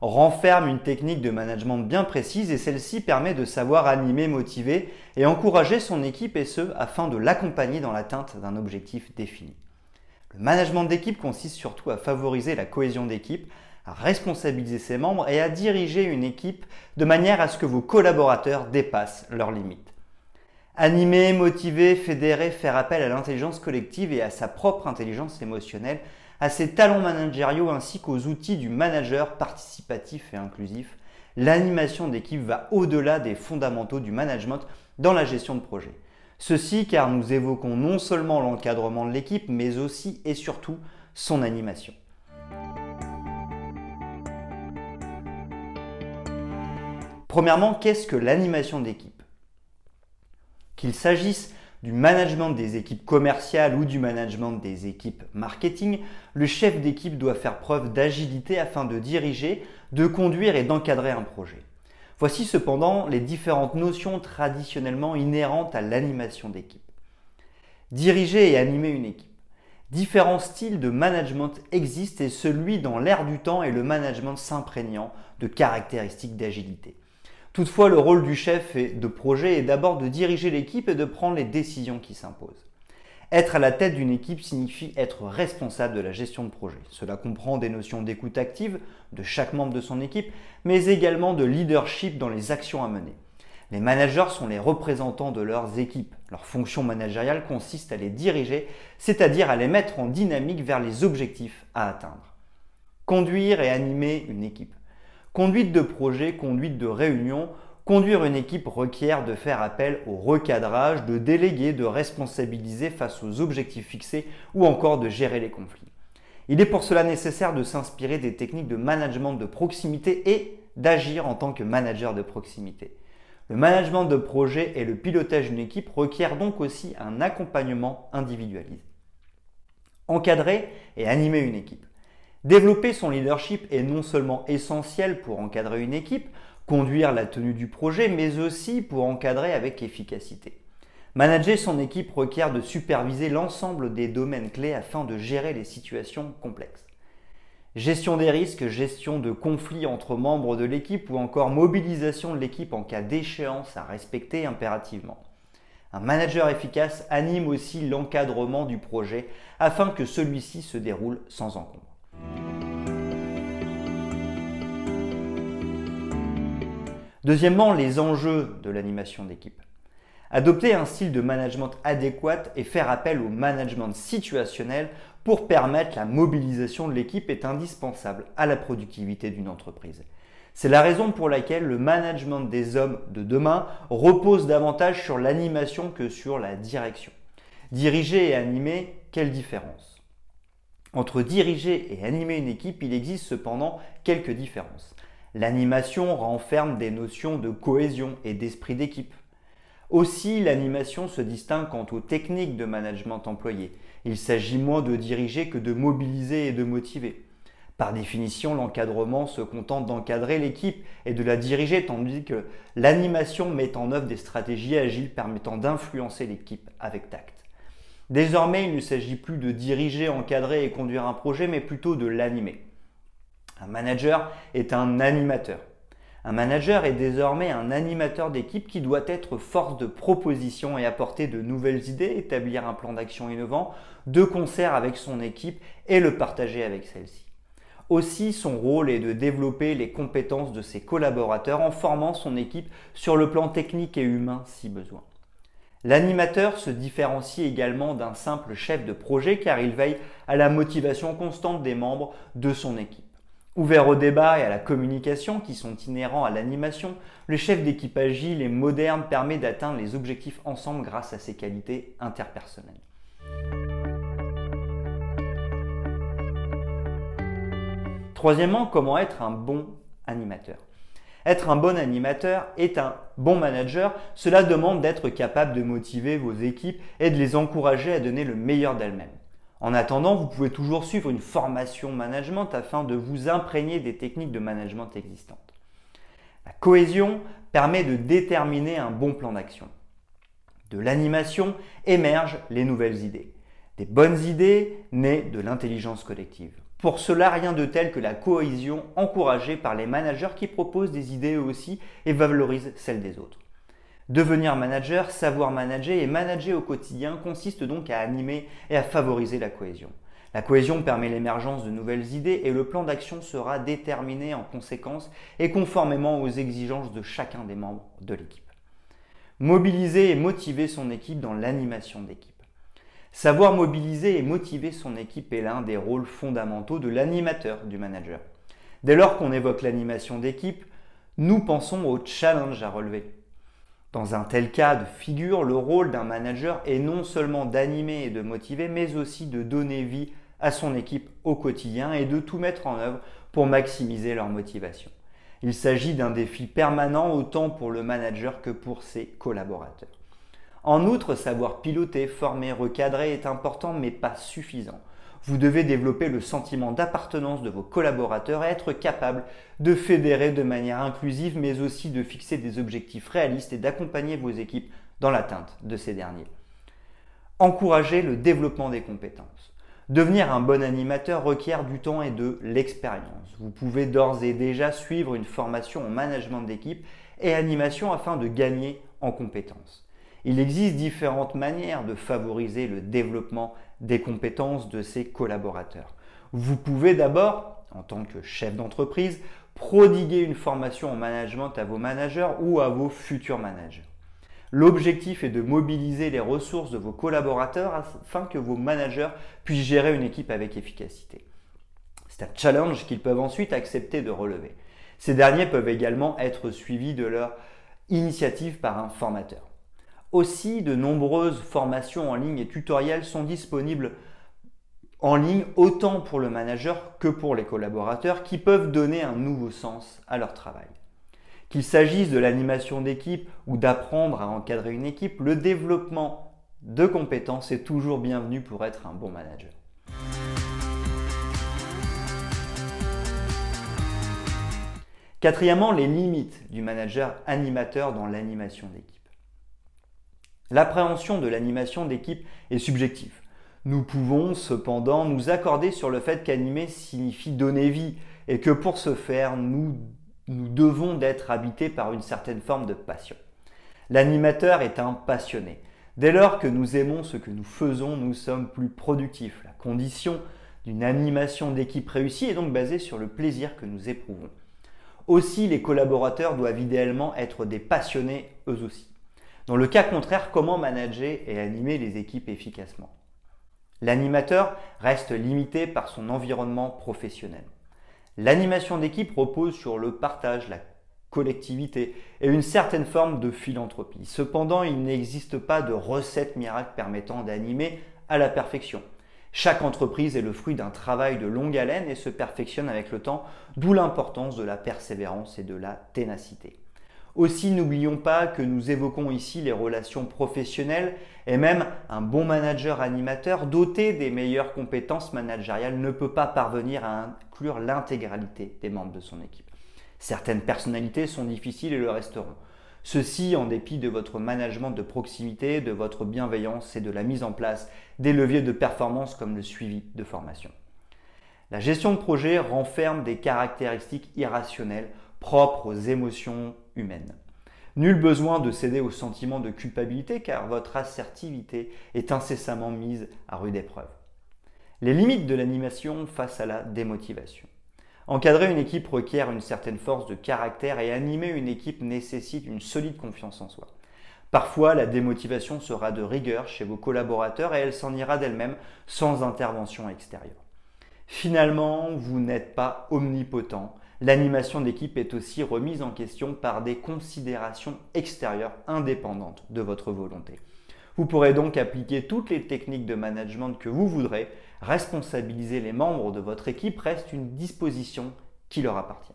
renferme une technique de management bien précise et celle-ci permet de savoir animer, motiver et encourager son équipe et ce afin de l'accompagner dans l'atteinte d'un objectif défini. Le management d'équipe consiste surtout à favoriser la cohésion d'équipe, à responsabiliser ses membres et à diriger une équipe de manière à ce que vos collaborateurs dépassent leurs limites. Animer, motiver, fédérer, faire appel à l'intelligence collective et à sa propre intelligence émotionnelle à ses talents managériaux ainsi qu'aux outils du manager participatif et inclusif, l'animation d'équipe va au-delà des fondamentaux du management dans la gestion de projet. Ceci car nous évoquons non seulement l'encadrement de l'équipe, mais aussi et surtout son animation. Premièrement, qu'est-ce que l'animation d'équipe? Qu'il s'agisse du management des équipes commerciales ou du management des équipes marketing, le chef d'équipe doit faire preuve d'agilité afin de diriger, de conduire et d'encadrer un projet. Voici cependant les différentes notions traditionnellement inhérentes à l'animation d'équipe. Diriger et animer une équipe. Différents styles de management existent et celui dans l'air du temps est le management s'imprégnant de caractéristiques d'agilité. Toutefois, le rôle du chef de projet est d'abord de diriger l'équipe et de prendre les décisions qui s'imposent. Être à la tête d'une équipe signifie être responsable de la gestion de projet. Cela comprend des notions d'écoute active de chaque membre de son équipe, mais également de leadership dans les actions à mener. Les managers sont les représentants de leurs équipes. Leur fonction managériale consiste à les diriger, c'est-à-dire à les mettre en dynamique vers les objectifs à atteindre. Conduire et animer une équipe. Conduite de projet, conduite de réunion, conduire une équipe requiert de faire appel au recadrage, de déléguer, de responsabiliser face aux objectifs fixés ou encore de gérer les conflits. Il est pour cela nécessaire de s'inspirer des techniques de management de proximité et d'agir en tant que manager de proximité. Le management de projet et le pilotage d'une équipe requièrent donc aussi un accompagnement individualisé. Encadrer et animer une équipe. Développer son leadership est non seulement essentiel pour encadrer une équipe, conduire la tenue du projet, mais aussi pour encadrer avec efficacité. Manager son équipe requiert de superviser l'ensemble des domaines clés afin de gérer les situations complexes. Gestion des risques, gestion de conflits entre membres de l'équipe ou encore mobilisation de l'équipe en cas d'échéance à respecter impérativement. Un manager efficace anime aussi l'encadrement du projet afin que celui-ci se déroule sans encombre. Deuxièmement, les enjeux de l'animation d'équipe. Adopter un style de management adéquat et faire appel au management situationnel pour permettre la mobilisation de l'équipe est indispensable à la productivité d'une entreprise. C'est la raison pour laquelle le management des hommes de demain repose davantage sur l'animation que sur la direction. Diriger et animer, quelle différence? Entre diriger et animer une équipe, il existe cependant quelques différences. L'animation renferme des notions de cohésion et d'esprit d'équipe. Aussi, l'animation se distingue quant aux techniques de management employées. Il s'agit moins de diriger que de mobiliser et de motiver. Par définition, l'encadrement se contente d'encadrer l'équipe et de la diriger, tandis que l'animation met en œuvre des stratégies agiles permettant d'influencer l'équipe avec tact. Désormais, il ne s'agit plus de diriger, encadrer et conduire un projet, mais plutôt de l'animer. Un manager est un animateur. Un manager est désormais un animateur d'équipe qui doit être force de proposition et apporter de nouvelles idées, établir un plan d'action innovant, de concert avec son équipe et le partager avec celle-ci. Aussi, son rôle est de développer les compétences de ses collaborateurs en formant son équipe sur le plan technique et humain si besoin. L'animateur se différencie également d'un simple chef de projet car il veille à la motivation constante des membres de son équipe. Ouvert au débat et à la communication qui sont inhérents à l'animation, le chef d'équipe agile et moderne permet d'atteindre les objectifs ensemble grâce à ses qualités interpersonnelles. Troisièmement, comment être un bon animateur? Être un bon animateur est un bon manager. Cela demande d'être capable de motiver vos équipes et de les encourager à donner le meilleur d'elles-mêmes. En attendant, vous pouvez toujours suivre une formation management afin de vous imprégner des techniques de management existantes. La cohésion permet de déterminer un bon plan d'action. De l'animation émergent les nouvelles idées. Des bonnes idées nées de l'intelligence collective. Pour cela, rien de tel que la cohésion encouragée par les managers qui proposent des idées eux aussi et valorisent celles des autres. Devenir manager, savoir manager et manager au quotidien consiste donc à animer et à favoriser la cohésion. La cohésion permet l'émergence de nouvelles idées et le plan d'action sera déterminé en conséquence et conformément aux exigences de chacun des membres de l'équipe. Mobiliser et motiver son équipe dans l'animation d'équipe. Savoir mobiliser et motiver son équipe est l'un des rôles fondamentaux de l'animateur du manager. Dès lors qu'on évoque l'animation d'équipe, nous pensons au challenge à relever. Dans un tel cas de figure, le rôle d'un manager est non seulement d'animer et de motiver, mais aussi de donner vie à son équipe au quotidien et de tout mettre en œuvre pour maximiser leur motivation. Il s'agit d'un défi permanent autant pour le manager que pour ses collaborateurs. En outre, savoir piloter, former, recadrer est important mais pas suffisant. Vous devez développer le sentiment d'appartenance de vos collaborateurs et être capable de fédérer de manière inclusive mais aussi de fixer des objectifs réalistes et d'accompagner vos équipes dans l'atteinte de ces derniers. Encourager le développement des compétences. Devenir un bon animateur requiert du temps et de l'expérience. Vous pouvez d'ores et déjà suivre une formation en management d'équipe et animation afin de gagner en compétences. Il existe différentes manières de favoriser le développement des compétences de ses collaborateurs. Vous pouvez d'abord, en tant que chef d'entreprise, prodiguer une formation en management à vos managers ou à vos futurs managers. L'objectif est de mobiliser les ressources de vos collaborateurs afin que vos managers puissent gérer une équipe avec efficacité. C'est un challenge qu'ils peuvent ensuite accepter de relever. Ces derniers peuvent également être suivis de leur initiative par un formateur. Aussi, de nombreuses formations en ligne et tutoriels sont disponibles en ligne autant pour le manager que pour les collaborateurs qui peuvent donner un nouveau sens à leur travail. Qu'il s'agisse de l'animation d'équipe ou d'apprendre à encadrer une équipe, le développement de compétences est toujours bienvenu pour être un bon manager. Quatrièmement, les limites du manager animateur dans l'animation d'équipe. L'appréhension de l'animation d'équipe est subjective. Nous pouvons cependant nous accorder sur le fait qu'animer signifie donner vie et que pour ce faire, nous, devons d'être habités par une certaine forme de passion. L'animateur est un passionné. Dès lors que nous aimons ce que nous faisons, nous sommes plus productifs. La condition d'une animation d'équipe réussie est donc basée sur le plaisir que nous éprouvons. Aussi, les collaborateurs doivent idéalement être des passionnés eux aussi. Dans le cas contraire, comment manager et animer les équipes efficacement? L'animateur reste limité par son environnement professionnel. L'animation d'équipe repose sur le partage, la collectivité et une certaine forme de philanthropie. Cependant, il n'existe pas de recette miracle permettant d'animer à la perfection. Chaque entreprise est le fruit d'un travail de longue haleine et se perfectionne avec le temps, d'où l'importance de la persévérance et de la ténacité. Aussi, n'oublions pas que nous évoquons ici les relations professionnelles et même un bon manager animateur doté des meilleures compétences managériales ne peut pas parvenir à inclure l'intégralité des membres de son équipe. Certaines personnalités sont difficiles et le resteront. Ceci en dépit de votre management de proximité, de votre bienveillance et de la mise en place des leviers de performance comme le suivi de formation. La gestion de projet renferme des caractéristiques irrationnelles propres aux émotions humaines. Nul besoin de céder au sentiment de culpabilité car votre assertivité est incessamment mise à rude épreuve. Les limites de l'animation face à la démotivation. Encadrer une équipe requiert une certaine force de caractère et animer une équipe nécessite une solide confiance en soi. Parfois, la démotivation sera de rigueur chez vos collaborateurs et elle s'en ira d'elle-même sans intervention extérieure. Finalement, vous n'êtes pas omnipotent L'animation d'équipe est aussi remise en question par des considérations extérieures indépendantes de votre volonté. Vous pourrez donc appliquer toutes les techniques de management que vous voudrez. Responsabiliser les membres de votre équipe reste une disposition qui leur appartient.